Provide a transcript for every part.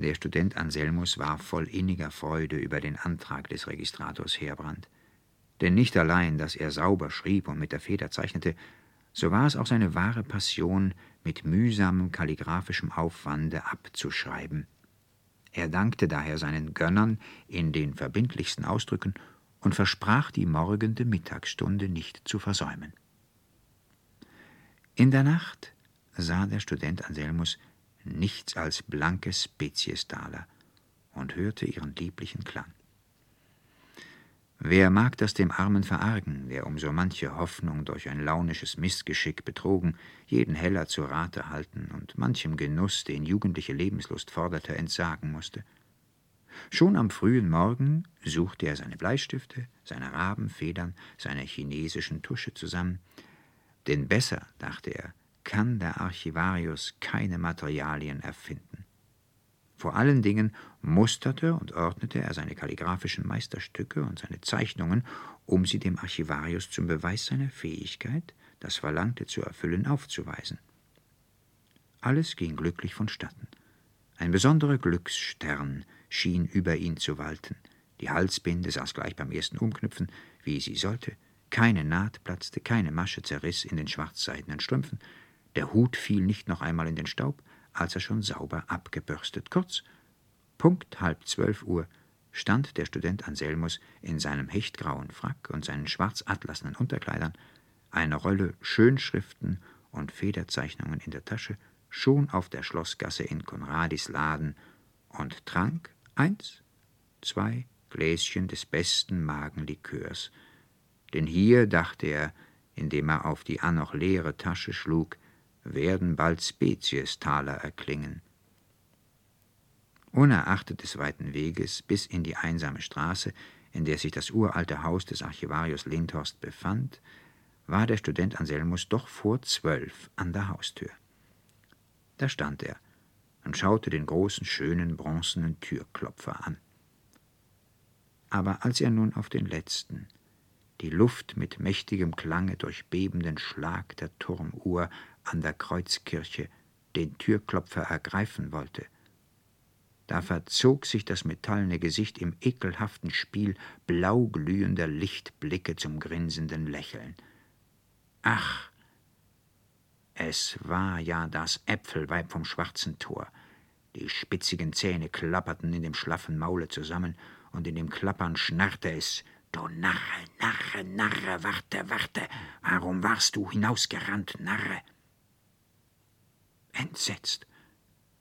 Der Student Anselmus war voll inniger Freude über den Antrag des Registrators Heerbrand. Denn nicht allein, dass er sauber schrieb und mit der Feder zeichnete, so war es auch seine wahre Passion, mit mühsamem kalligraphischem Aufwande abzuschreiben. Er dankte daher seinen Gönnern in den verbindlichsten Ausdrücken und versprach, die morgende Mittagsstunde nicht zu versäumen. In der Nacht sah der Student Anselmus nichts als blanke Speziestaler und hörte ihren lieblichen Klang. Wer mag das dem Armen verargen, der um so manche Hoffnung durch ein launisches Missgeschick betrogen, jeden Heller zu Rate halten und manchem Genuss, den jugendliche Lebenslust forderte, entsagen musste? Schon am frühen Morgen suchte er seine Bleistifte, seine Rabenfedern, seine chinesischen Tusche zusammen, denn besser, dachte er, kann der Archivarius keine Materialien erfinden. Vor allen Dingen musterte und ordnete er seine kalligraphischen Meisterstücke und seine Zeichnungen, um sie dem Archivarius zum Beweis seiner Fähigkeit, das Verlangte zu erfüllen, aufzuweisen. Alles ging glücklich vonstatten. Ein besonderer Glücksstern schien über ihn zu walten. Die Halsbinde saß gleich beim ersten Umknüpfen, wie sie sollte. Keine Naht platzte, keine Masche zerriss in den schwarzseidenen Strümpfen. Der Hut fiel nicht noch einmal in den Staub, als er schon sauber abgebürstet. Kurz, Punkt halb zwölf Uhr stand der Student Anselmus in seinem hechtgrauen Frack und seinen schwarzatlasnen Unterkleidern, eine Rolle Schönschriften und Federzeichnungen in der Tasche, schon auf der Schlossgasse in Konradis Laden und trank eins, zwei Gläschen des besten Magenlikörs. Denn hier, dachte er, indem er auf die annoch leere Tasche schlug, werden bald Speziestaler erklingen. Unerachtet des weiten Weges bis in die einsame Straße, in der sich das uralte Haus des Archivarius Lindhorst befand, war der Student Anselmus doch vor zwölf an der Haustür. Da stand er und schaute den großen, schönen, bronzenen Türklopfer an. Aber als er nun auf den letzten, die Luft mit mächtigem Klange durchbebenden Schlag der Turmuhr an der Kreuzkirche den Türklopfer ergreifen wollte, da verzog sich das metallene Gesicht im ekelhaften Spiel blauglühender Lichtblicke zum grinsenden Lächeln. Ach, es war ja das Äpfelweib vom schwarzen Tor. Die spitzigen Zähne klapperten in dem schlaffen Maule zusammen, und in dem Klappern schnarrte es Du Narre, Narre, Narre, warte, warte, warum warst du hinausgerannt, Narre? Entsetzt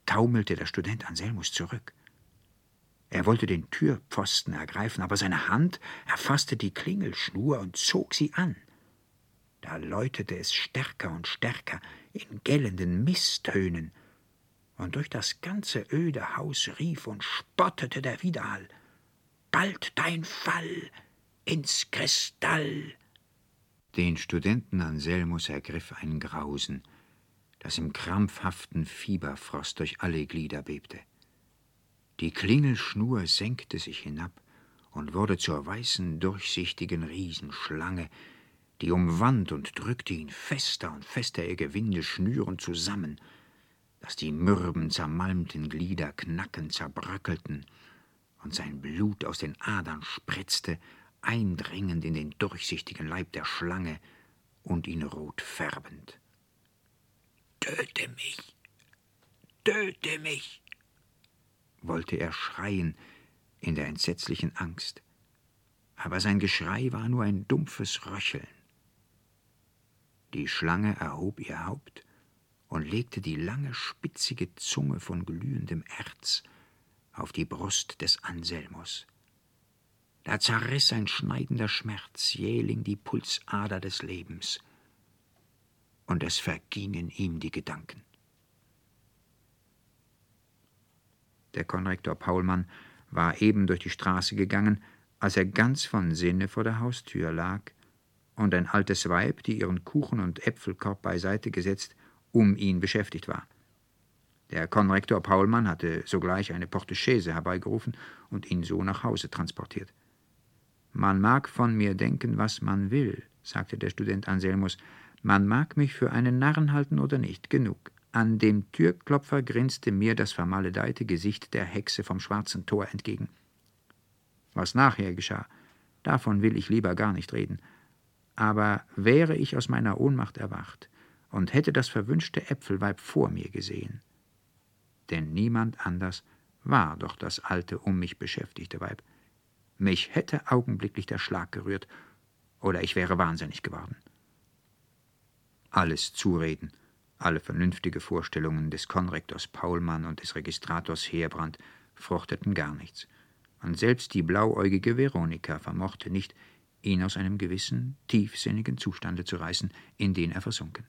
taumelte der Student Anselmus zurück. Er wollte den Türpfosten ergreifen, aber seine Hand erfasste die Klingelschnur und zog sie an. Da läutete es stärker und stärker in gellenden Misstönen, und durch das ganze öde Haus rief und spottete der Widerhall. Bald dein Fall ins Kristall. Den Studenten Anselmus ergriff ein Grausen das im krampfhaften Fieberfrost durch alle Glieder bebte. Die Klingelschnur senkte sich hinab und wurde zur weißen, durchsichtigen Riesenschlange, die umwand und drückte ihn fester und fester ihr Gewinde schnürend zusammen, dass die mürben, zermalmten Glieder knackend zerbröckelten und sein Blut aus den Adern spritzte, eindringend in den durchsichtigen Leib der Schlange und ihn rot färbend. Töte mich, töte mich, wollte er schreien in der entsetzlichen Angst, aber sein Geschrei war nur ein dumpfes Röcheln. Die Schlange erhob ihr Haupt und legte die lange, spitzige Zunge von glühendem Erz auf die Brust des Anselmus. Da zerriss ein schneidender Schmerz jähling die Pulsader des Lebens und es vergingen ihm die Gedanken. Der Konrektor Paulmann war eben durch die Straße gegangen, als er ganz von Sinne vor der Haustür lag und ein altes Weib, die ihren Kuchen und Äpfelkorb beiseite gesetzt, um ihn beschäftigt war. Der Konrektor Paulmann hatte sogleich eine Portechaise herbeigerufen und ihn so nach Hause transportiert. Man mag von mir denken, was man will, sagte der Student Anselmus, man mag mich für einen Narren halten oder nicht, genug. An dem Türklopfer grinste mir das vermaledeite Gesicht der Hexe vom schwarzen Tor entgegen. Was nachher geschah, davon will ich lieber gar nicht reden. Aber wäre ich aus meiner Ohnmacht erwacht und hätte das verwünschte Äpfelweib vor mir gesehen, denn niemand anders war doch das alte, um mich beschäftigte Weib. Mich hätte augenblicklich der Schlag gerührt, oder ich wäre wahnsinnig geworden. Alles Zureden, alle vernünftige Vorstellungen des Konrektors Paulmann und des Registrators Heerbrand fruchteten gar nichts, und selbst die blauäugige Veronika vermochte nicht, ihn aus einem gewissen, tiefsinnigen Zustande zu reißen, in den er versunken.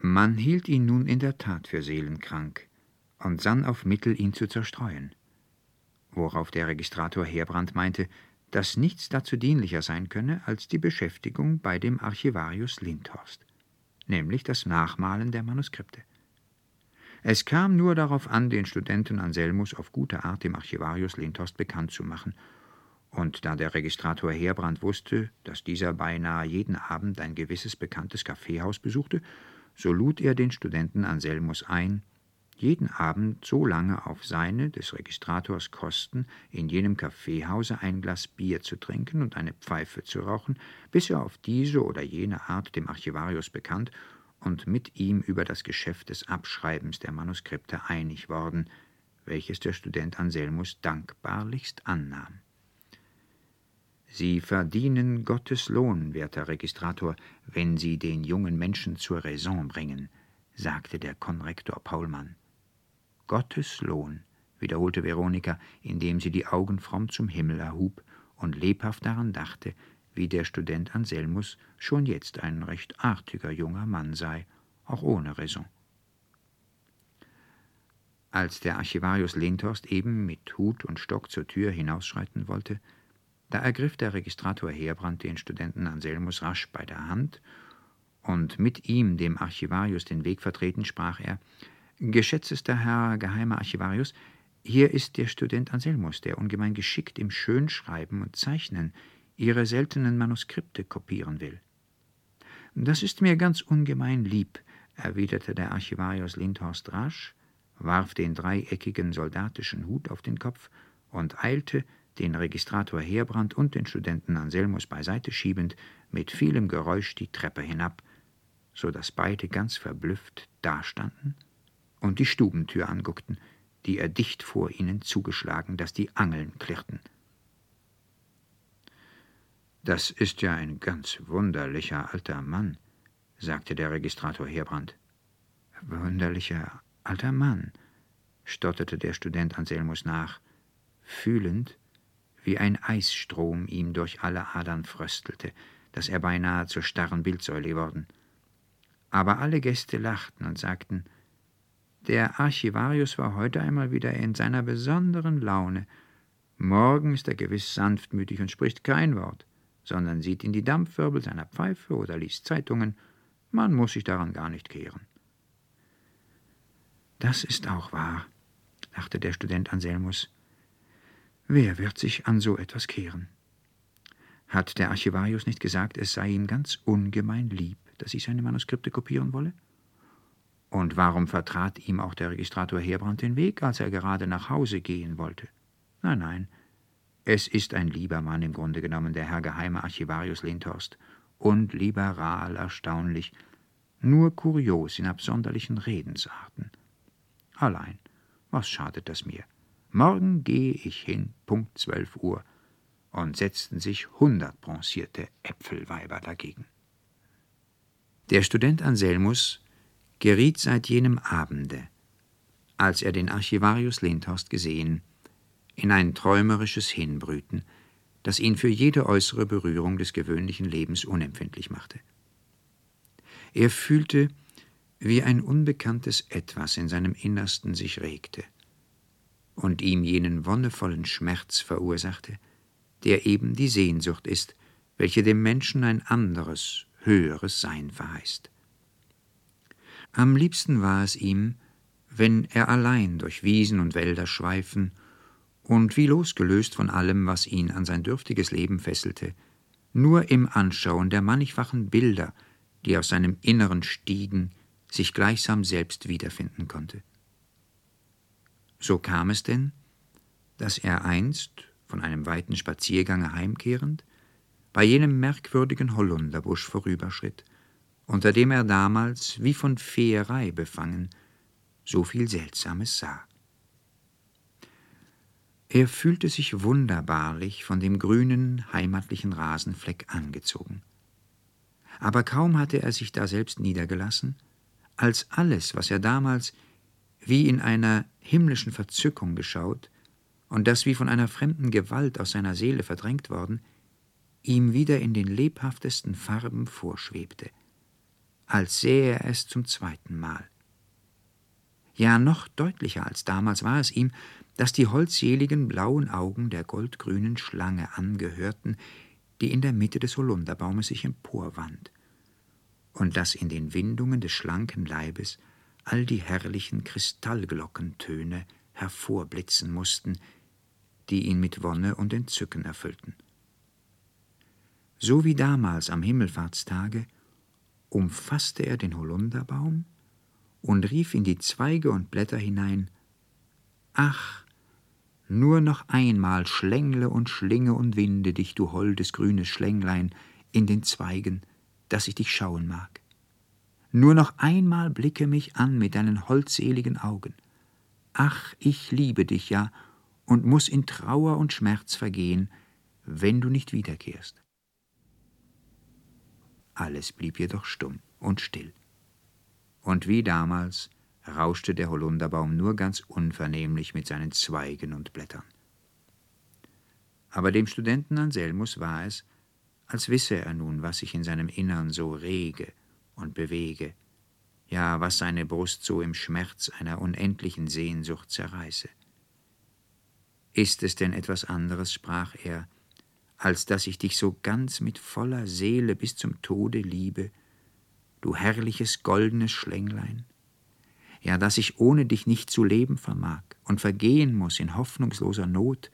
Man hielt ihn nun in der Tat für seelenkrank und sann auf Mittel, ihn zu zerstreuen. Worauf der Registrator Heerbrand meinte, dass nichts dazu dienlicher sein könne als die Beschäftigung bei dem Archivarius Lindhorst, nämlich das Nachmalen der Manuskripte. Es kam nur darauf an, den Studenten Anselmus auf gute Art dem Archivarius Lindhorst bekannt zu machen, und da der Registrator Heerbrand wusste, dass dieser beinahe jeden Abend ein gewisses bekanntes Kaffeehaus besuchte, so lud er den Studenten Anselmus ein, jeden Abend so lange auf seine, des Registrators Kosten, in jenem Kaffeehause ein Glas Bier zu trinken und eine Pfeife zu rauchen, bis er auf diese oder jene Art dem Archivarius bekannt und mit ihm über das Geschäft des Abschreibens der Manuskripte einig worden, welches der Student Anselmus dankbarlichst annahm. Sie verdienen Gottes Lohn, werter Registrator, wenn Sie den jungen Menschen zur Raison bringen, sagte der Konrektor Paulmann. Gottes Lohn, wiederholte Veronika, indem sie die Augen fromm zum Himmel erhub und lebhaft daran dachte, wie der Student Anselmus schon jetzt ein recht artiger junger Mann sei, auch ohne Raison. Als der Archivarius Lindhorst eben mit Hut und Stock zur Tür hinausschreiten wollte, da ergriff der Registrator Heerbrand den Studenten Anselmus rasch bei der Hand, und mit ihm dem Archivarius den Weg vertreten, sprach er Geschätztester Herr Geheimer Archivarius, hier ist der Student Anselmus, der ungemein geschickt im Schönschreiben und Zeichnen Ihre seltenen Manuskripte kopieren will. Das ist mir ganz ungemein lieb, erwiderte der Archivarius Lindhorst rasch, warf den dreieckigen soldatischen Hut auf den Kopf und eilte, den Registrator Heerbrand und den Studenten Anselmus beiseite schiebend, mit vielem Geräusch die Treppe hinab, so dass beide ganz verblüfft dastanden und die Stubentür anguckten, die er dicht vor ihnen zugeschlagen, dass die Angeln klirrten. Das ist ja ein ganz wunderlicher alter Mann, sagte der Registrator Heerbrand. Wunderlicher alter Mann, stotterte der Student Anselmus nach, fühlend, wie ein Eisstrom ihm durch alle Adern fröstelte, dass er beinahe zur starren Bildsäule geworden. Aber alle Gäste lachten und sagten, der Archivarius war heute einmal wieder in seiner besonderen Laune. Morgen ist er gewiss sanftmütig und spricht kein Wort, sondern sieht in die Dampfwirbel seiner Pfeife oder liest Zeitungen. Man muss sich daran gar nicht kehren. Das ist auch wahr, dachte der Student Anselmus. Wer wird sich an so etwas kehren? Hat der Archivarius nicht gesagt, es sei ihm ganz ungemein lieb, dass ich seine Manuskripte kopieren wolle? Und warum vertrat ihm auch der Registrator Heerbrand den Weg, als er gerade nach Hause gehen wollte? Nein, nein, es ist ein lieber Mann im Grunde genommen, der Herr Geheime Archivarius Lindhorst, und liberal erstaunlich, nur kurios in absonderlichen Redensarten. Allein, was schadet das mir? Morgen gehe ich hin, Punkt zwölf Uhr, und setzten sich hundert bronzierte Äpfelweiber dagegen. Der Student Anselmus geriet seit jenem Abende, als er den Archivarius Lindhorst gesehen, in ein träumerisches Hinbrüten, das ihn für jede äußere Berührung des gewöhnlichen Lebens unempfindlich machte. Er fühlte, wie ein unbekanntes Etwas in seinem Innersten sich regte und ihm jenen wonnevollen Schmerz verursachte, der eben die Sehnsucht ist, welche dem Menschen ein anderes, höheres Sein verheißt. Am liebsten war es ihm, wenn er allein durch Wiesen und Wälder schweifen und wie losgelöst von allem, was ihn an sein dürftiges Leben fesselte, nur im Anschauen der mannigfachen Bilder, die aus seinem Inneren stiegen, sich gleichsam selbst wiederfinden konnte. So kam es denn, dass er einst, von einem weiten Spaziergange heimkehrend, bei jenem merkwürdigen Holunderbusch vorüberschritt, unter dem er damals wie von Feerei befangen so viel Seltsames sah. Er fühlte sich wunderbarlich von dem grünen, heimatlichen Rasenfleck angezogen. Aber kaum hatte er sich da selbst niedergelassen, als alles, was er damals wie in einer himmlischen Verzückung geschaut und das wie von einer fremden Gewalt aus seiner Seele verdrängt worden, ihm wieder in den lebhaftesten Farben vorschwebte, als sähe er es zum zweiten Mal. Ja, noch deutlicher als damals war es ihm, dass die holdseligen blauen Augen der goldgrünen Schlange angehörten, die in der Mitte des Holunderbaumes sich emporwand, und dass in den Windungen des schlanken Leibes all die herrlichen Kristallglockentöne hervorblitzen mussten, die ihn mit Wonne und Entzücken erfüllten. So wie damals am Himmelfahrtstage umfasste er den Holunderbaum und rief in die Zweige und Blätter hinein Ach, nur noch einmal schlängle und schlinge und winde dich, du holdes grünes Schlänglein, in den Zweigen, dass ich dich schauen mag. Nur noch einmal blicke mich an mit deinen holdseligen Augen. Ach, ich liebe dich ja und muss in Trauer und Schmerz vergehen, wenn du nicht wiederkehrst. Alles blieb jedoch stumm und still. Und wie damals rauschte der Holunderbaum nur ganz unvernehmlich mit seinen Zweigen und Blättern. Aber dem Studenten Anselmus war es, als wisse er nun, was sich in seinem Innern so rege und bewege, ja, was seine Brust so im Schmerz einer unendlichen Sehnsucht zerreiße. Ist es denn etwas anderes, sprach er, als dass ich dich so ganz mit voller Seele bis zum Tode liebe, du herrliches goldenes Schlänglein? Ja, dass ich ohne dich nicht zu leben vermag und vergehen muss in hoffnungsloser Not,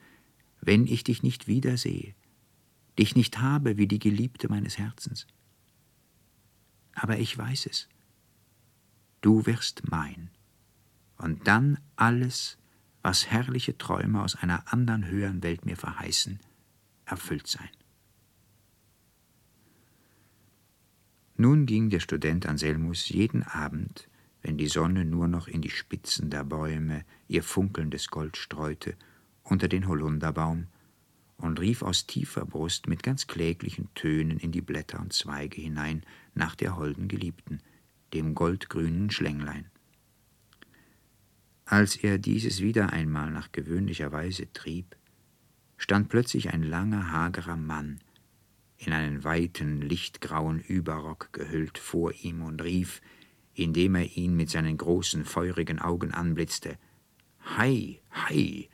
wenn ich dich nicht wiedersehe, dich nicht habe wie die Geliebte meines Herzens. Aber ich weiß es. Du wirst mein. Und dann alles, was herrliche Träume aus einer anderen höheren Welt mir verheißen, erfüllt sein. Nun ging der Student Anselmus jeden Abend, wenn die Sonne nur noch in die Spitzen der Bäume ihr funkelndes Gold streute, unter den Holunderbaum und rief aus tiefer Brust mit ganz kläglichen Tönen in die Blätter und Zweige hinein nach der holden Geliebten, dem goldgrünen Schlänglein. Als er dieses wieder einmal nach gewöhnlicher Weise trieb, stand plötzlich ein langer, hagerer Mann, in einen weiten, lichtgrauen Überrock gehüllt vor ihm und rief, indem er ihn mit seinen großen, feurigen Augen anblitzte Hei, hei.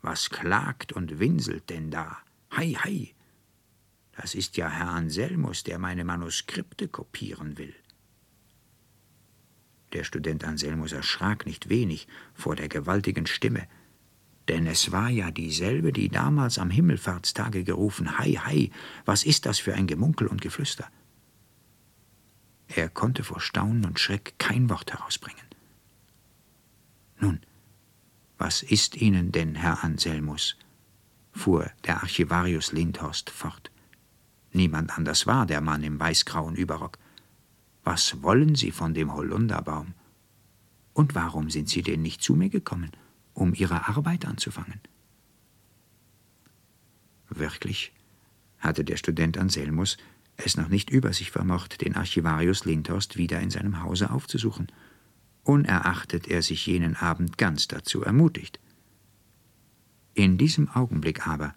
Was klagt und winselt denn da? Hei, hei. Das ist ja Herr Anselmus, der meine Manuskripte kopieren will. Der Student Anselmus erschrak nicht wenig vor der gewaltigen Stimme, denn es war ja dieselbe, die damals am Himmelfahrtstage gerufen Hei, hei, was ist das für ein Gemunkel und Geflüster? Er konnte vor Staunen und Schreck kein Wort herausbringen. Nun, was ist Ihnen denn, Herr Anselmus? fuhr der Archivarius Lindhorst fort. Niemand anders war der Mann im weißgrauen Überrock. Was wollen Sie von dem Holunderbaum? Und warum sind Sie denn nicht zu mir gekommen? Um ihre Arbeit anzufangen. Wirklich hatte der Student Anselmus es noch nicht über sich vermocht, den Archivarius Lindhorst wieder in seinem Hause aufzusuchen, unerachtet er sich jenen Abend ganz dazu ermutigt. In diesem Augenblick aber,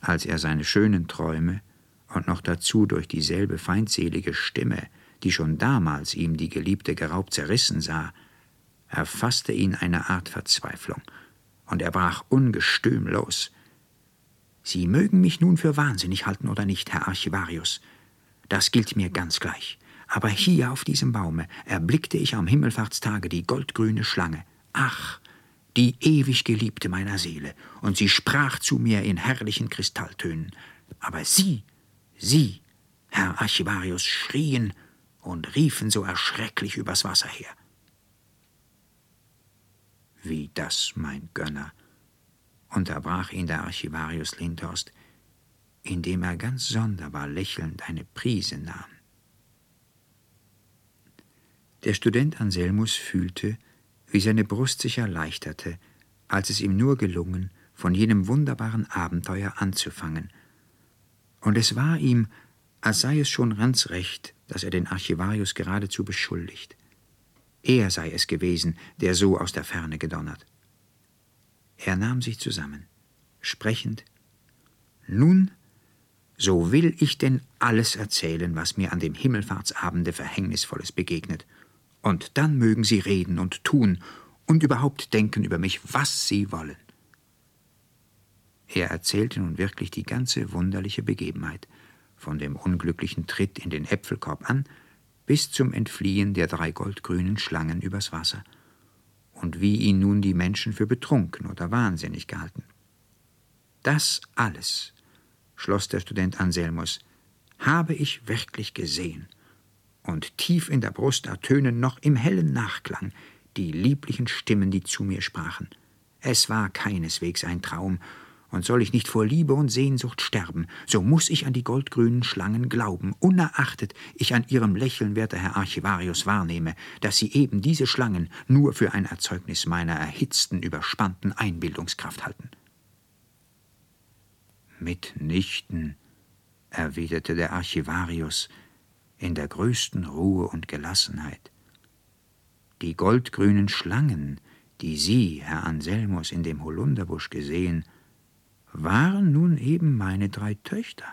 als er seine schönen Träume und noch dazu durch dieselbe feindselige Stimme, die schon damals ihm die Geliebte geraubt zerrissen sah, erfasste ihn eine Art Verzweiflung, und er brach ungestüm los. Sie mögen mich nun für wahnsinnig halten oder nicht, Herr Archivarius. Das gilt mir ganz gleich. Aber hier auf diesem Baume erblickte ich am Himmelfahrtstage die goldgrüne Schlange. Ach, die ewig Geliebte meiner Seele, und sie sprach zu mir in herrlichen Kristalltönen. Aber Sie, Sie, Herr Archivarius, schrien und riefen so erschrecklich übers Wasser her. Wie das, mein Gönner, unterbrach ihn der Archivarius Lindhorst, indem er ganz sonderbar lächelnd eine Prise nahm. Der Student Anselmus fühlte, wie seine Brust sich erleichterte, als es ihm nur gelungen, von jenem wunderbaren Abenteuer anzufangen. Und es war ihm, als sei es schon ganz recht, dass er den Archivarius geradezu beschuldigt. Er sei es gewesen, der so aus der Ferne gedonnert. Er nahm sich zusammen, sprechend Nun, so will ich denn alles erzählen, was mir an dem Himmelfahrtsabende Verhängnisvolles begegnet, und dann mögen Sie reden und tun und überhaupt denken über mich, was Sie wollen. Er erzählte nun wirklich die ganze wunderliche Begebenheit, von dem unglücklichen Tritt in den Äpfelkorb an, bis zum Entfliehen der drei goldgrünen Schlangen übers Wasser, und wie ihn nun die Menschen für betrunken oder wahnsinnig gehalten. Das alles, schloss der Student Anselmus, habe ich wirklich gesehen und tief in der Brust ertönen noch im hellen Nachklang die lieblichen Stimmen, die zu mir sprachen. Es war keineswegs ein Traum, und soll ich nicht vor Liebe und Sehnsucht sterben, so muss ich an die goldgrünen Schlangen glauben, unerachtet ich an ihrem Lächeln, werter Herr Archivarius, wahrnehme, dass sie eben diese Schlangen nur für ein Erzeugnis meiner erhitzten, überspannten Einbildungskraft halten. Mitnichten, erwiderte der Archivarius, in der größten Ruhe und Gelassenheit. Die goldgrünen Schlangen, die Sie, Herr Anselmus, in dem Holunderbusch gesehen, waren nun eben meine drei Töchter.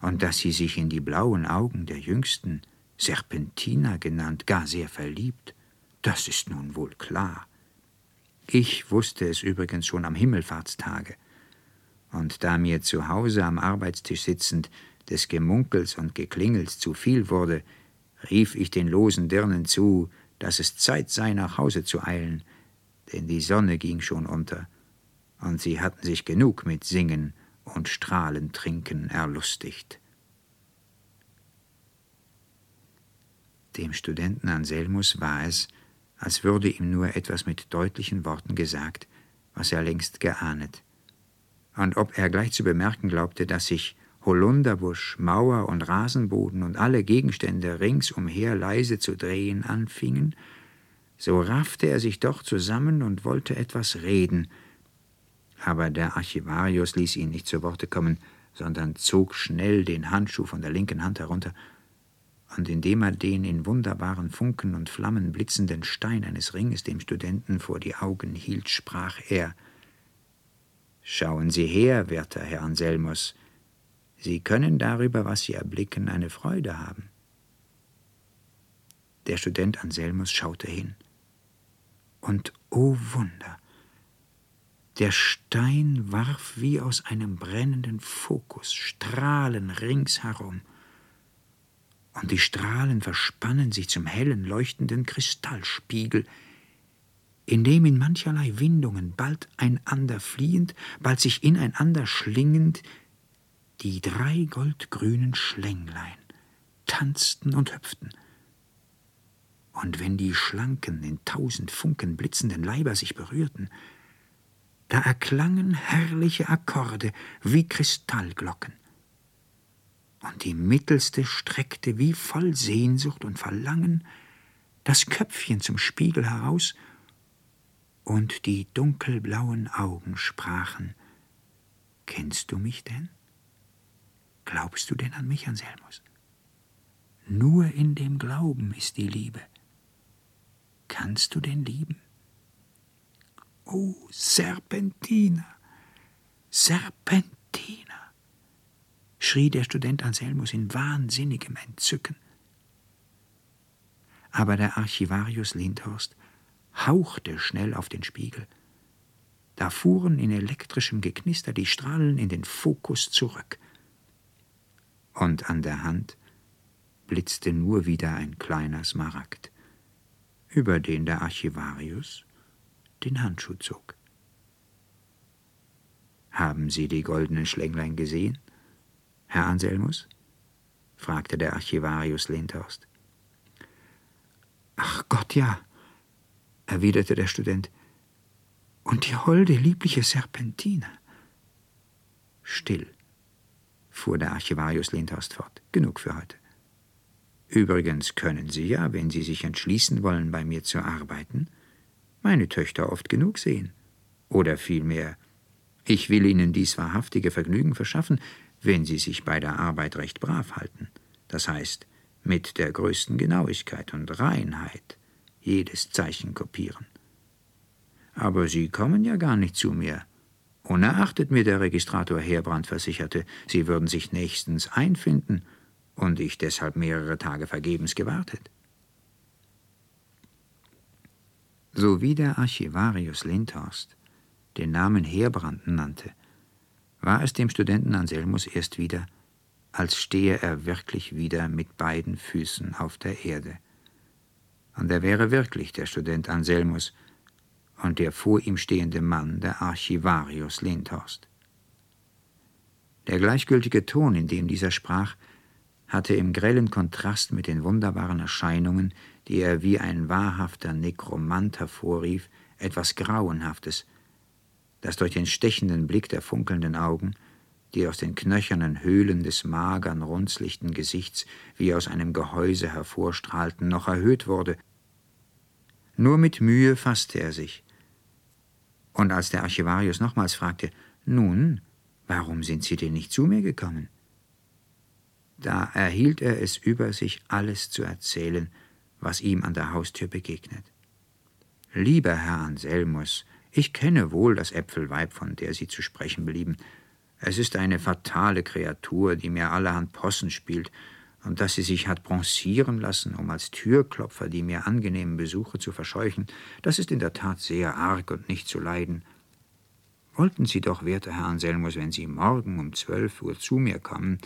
Und dass sie sich in die blauen Augen der jüngsten, Serpentina genannt, gar sehr verliebt, das ist nun wohl klar. Ich wusste es übrigens schon am Himmelfahrtstage. Und da mir zu Hause am Arbeitstisch sitzend des Gemunkels und Geklingels zu viel wurde, rief ich den losen Dirnen zu, dass es Zeit sei, nach Hause zu eilen, denn die Sonne ging schon unter, und sie hatten sich genug mit Singen und Strahlentrinken erlustigt. Dem Studenten Anselmus war es, als würde ihm nur etwas mit deutlichen Worten gesagt, was er längst geahnet. Und ob er gleich zu bemerken glaubte, dass sich Holunderbusch, Mauer und Rasenboden und alle Gegenstände ringsumher leise zu drehen anfingen, so raffte er sich doch zusammen und wollte etwas reden, aber der Archivarius ließ ihn nicht zu Worte kommen, sondern zog schnell den Handschuh von der linken Hand herunter, und indem er den in wunderbaren Funken und Flammen blitzenden Stein eines Ringes dem Studenten vor die Augen hielt, sprach er Schauen Sie her, werter Herr Anselmus, Sie können darüber, was Sie erblicken, eine Freude haben. Der Student Anselmus schaute hin. Und o oh Wunder! Der Stein warf wie aus einem brennenden Fokus Strahlen ringsherum, und die Strahlen verspannen sich zum hellen, leuchtenden Kristallspiegel, in dem in mancherlei Windungen, bald einander fliehend, bald sich ineinander schlingend, die drei goldgrünen Schlänglein tanzten und hüpften. Und wenn die schlanken, in tausend Funken blitzenden Leiber sich berührten, da erklangen herrliche Akkorde wie Kristallglocken. Und die mittelste streckte wie voll Sehnsucht und Verlangen das Köpfchen zum Spiegel heraus, und die dunkelblauen Augen sprachen Kennst du mich denn? Glaubst du denn an mich, Anselmus? Nur in dem Glauben ist die Liebe. Kannst du denn lieben? Oh, Serpentina, Serpentina, schrie der Student Anselmus in wahnsinnigem Entzücken. Aber der Archivarius Lindhorst hauchte schnell auf den Spiegel. Da fuhren in elektrischem Geknister die Strahlen in den Fokus zurück und an der Hand blitzte nur wieder ein kleiner Smaragd, über den der Archivarius den Handschuh zog. Haben Sie die goldenen Schlänglein gesehen, Herr Anselmus? fragte der Archivarius Lindhorst. Ach Gott, ja, erwiderte der Student. Und die holde, liebliche Serpentina. Still, fuhr der Archivarius Lindhorst fort. Genug für heute. Übrigens können Sie ja, wenn Sie sich entschließen wollen, bei mir zu arbeiten, meine Töchter oft genug sehen. Oder vielmehr, ich will Ihnen dies wahrhaftige Vergnügen verschaffen, wenn Sie sich bei der Arbeit recht brav halten. Das heißt, mit der größten Genauigkeit und Reinheit jedes Zeichen kopieren. Aber Sie kommen ja gar nicht zu mir. Unerachtet mir der Registrator Heerbrand versicherte, Sie würden sich nächstens einfinden und ich deshalb mehrere Tage vergebens gewartet. So wie der Archivarius Lindhorst den Namen Heerbrand nannte, war es dem Studenten Anselmus erst wieder, als stehe er wirklich wieder mit beiden Füßen auf der Erde. Und er wäre wirklich der Student Anselmus und der vor ihm stehende Mann der Archivarius Lindhorst. Der gleichgültige Ton, in dem dieser sprach, hatte im grellen Kontrast mit den wunderbaren Erscheinungen, die er wie ein wahrhafter Nekromant hervorrief, etwas Grauenhaftes, das durch den stechenden Blick der funkelnden Augen, die aus den knöchernen Höhlen des magern, runzlichten Gesichts wie aus einem Gehäuse hervorstrahlten, noch erhöht wurde. Nur mit Mühe fasste er sich. Und als der Archivarius nochmals fragte, nun, warum sind Sie denn nicht zu mir gekommen? Da erhielt er es über sich, alles zu erzählen, was ihm an der Haustür begegnet. Lieber Herr Anselmus, ich kenne wohl das Äpfelweib, von der Sie zu sprechen belieben. Es ist eine fatale Kreatur, die mir allerhand Possen spielt, und dass sie sich hat bronzieren lassen, um als Türklopfer die mir angenehmen Besuche zu verscheuchen, das ist in der Tat sehr arg und nicht zu leiden. Wollten Sie doch, werter Herr Anselmus, wenn Sie morgen um zwölf Uhr zu mir kommen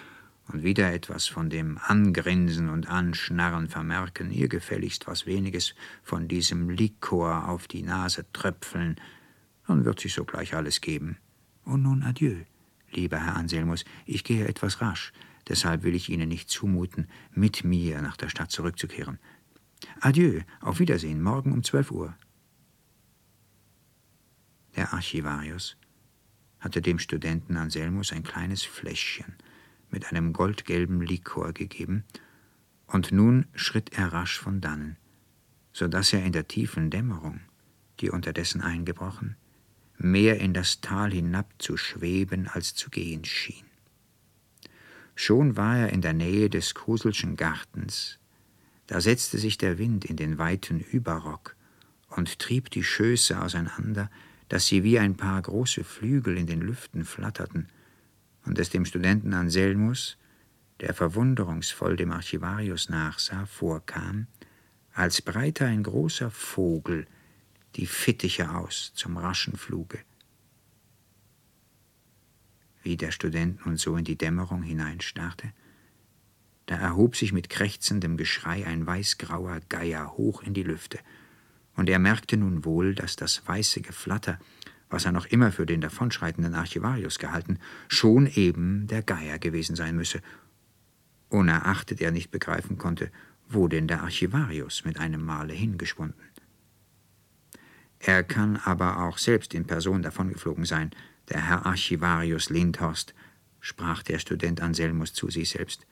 und wieder etwas von dem Angrinsen und Anschnarren vermerken, ihr gefälligst was weniges von diesem Likor auf die Nase tröpfeln, dann wird sich sogleich alles geben. Und nun adieu, lieber Herr Anselmus, ich gehe etwas rasch, deshalb will ich Ihnen nicht zumuten, mit mir nach der Stadt zurückzukehren. Adieu, auf Wiedersehen, morgen um zwölf Uhr. Der Archivarius hatte dem Studenten Anselmus ein kleines Fläschchen mit einem goldgelben Likor gegeben, und nun schritt er rasch von dannen, so dass er in der tiefen Dämmerung, die unterdessen eingebrochen, mehr in das Tal hinab zu schweben als zu gehen schien. Schon war er in der Nähe des Kruselschen Gartens, da setzte sich der Wind in den weiten Überrock und trieb die Schöße auseinander, dass sie wie ein paar große Flügel in den Lüften flatterten, und es dem Studenten Anselmus, der verwunderungsvoll dem Archivarius nachsah, vorkam, als breite ein großer Vogel die Fittiche aus zum raschen Fluge. Wie der Student nun so in die Dämmerung hineinstarrte, da erhob sich mit krächzendem Geschrei ein weißgrauer Geier hoch in die Lüfte, und er merkte nun wohl, dass das weiße Geflatter, was er noch immer für den davonschreitenden Archivarius gehalten, schon eben der Geier gewesen sein müsse, unerachtet er nicht begreifen konnte, wo denn der Archivarius mit einem Male hingeschwunden. Er kann aber auch selbst in Person davongeflogen sein, der Herr Archivarius Lindhorst, sprach der Student Anselmus zu sich selbst.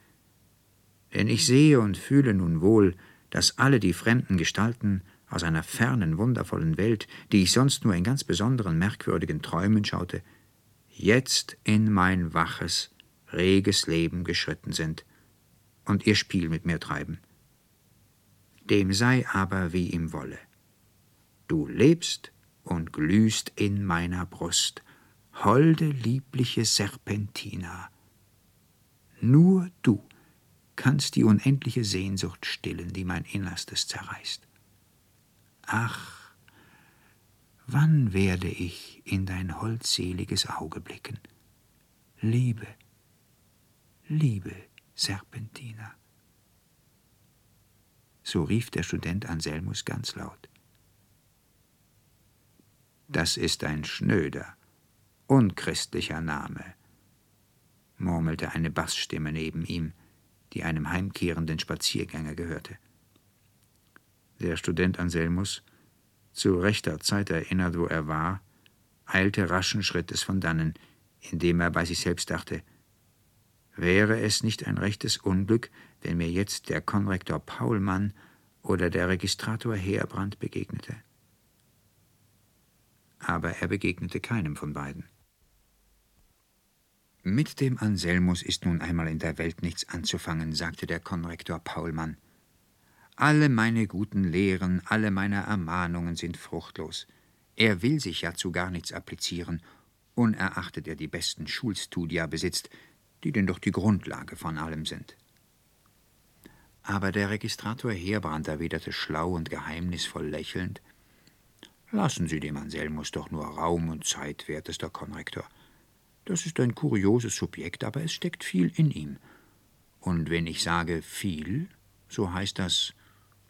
Denn ich sehe und fühle nun wohl, dass alle die fremden Gestalten aus einer fernen, wundervollen Welt, die ich sonst nur in ganz besonderen, merkwürdigen Träumen schaute, jetzt in mein waches, reges Leben geschritten sind und ihr Spiel mit mir treiben. Dem sei aber, wie ihm wolle du lebst und glühst in meiner Brust, holde liebliche Serpentina. Nur du kannst die unendliche Sehnsucht stillen, die mein Innerstes zerreißt. Ach, wann werde ich in dein holdseliges Auge blicken? Liebe, liebe Serpentina. So rief der Student Anselmus ganz laut. Das ist ein schnöder, unchristlicher Name, murmelte eine Bassstimme neben ihm, die einem heimkehrenden Spaziergänger gehörte. Der Student Anselmus, zu rechter Zeit erinnert, wo er war, eilte raschen Schrittes von dannen, indem er bei sich selbst dachte, wäre es nicht ein rechtes Unglück, wenn mir jetzt der Konrektor Paulmann oder der Registrator Heerbrand begegnete. Aber er begegnete keinem von beiden. Mit dem Anselmus ist nun einmal in der Welt nichts anzufangen, sagte der Konrektor Paulmann. Alle meine guten Lehren, alle meine Ermahnungen sind fruchtlos. Er will sich ja zu gar nichts applizieren, unerachtet er die besten Schulstudia besitzt, die denn doch die Grundlage von allem sind. Aber der Registrator Heerbrand erwiderte schlau und geheimnisvoll lächelnd Lassen Sie dem Anselmus doch nur Raum und Zeit, wertester Konrektor. Das ist ein kurioses Subjekt, aber es steckt viel in ihm. Und wenn ich sage viel, so heißt das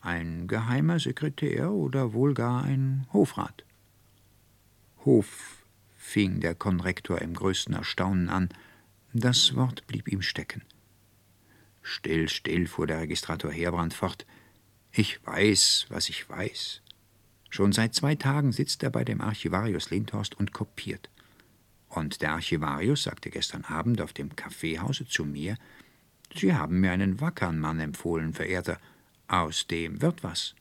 ein geheimer Sekretär oder wohl gar ein Hofrat. Hof, fing der Konrektor im größten Erstaunen an, das Wort blieb ihm stecken. Still, still, fuhr der Registrator Heerbrand fort. Ich weiß, was ich weiß. Schon seit zwei Tagen sitzt er bei dem Archivarius Lindhorst und kopiert. Und der Archivarius sagte gestern Abend auf dem Kaffeehause zu mir, Sie haben mir einen wackern Mann empfohlen, Verehrter, aus dem wird was.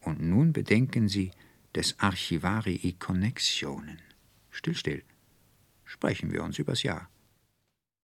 Und nun bedenken Sie des Archivarii Connexionen. Still, still. Sprechen wir uns übers Jahr.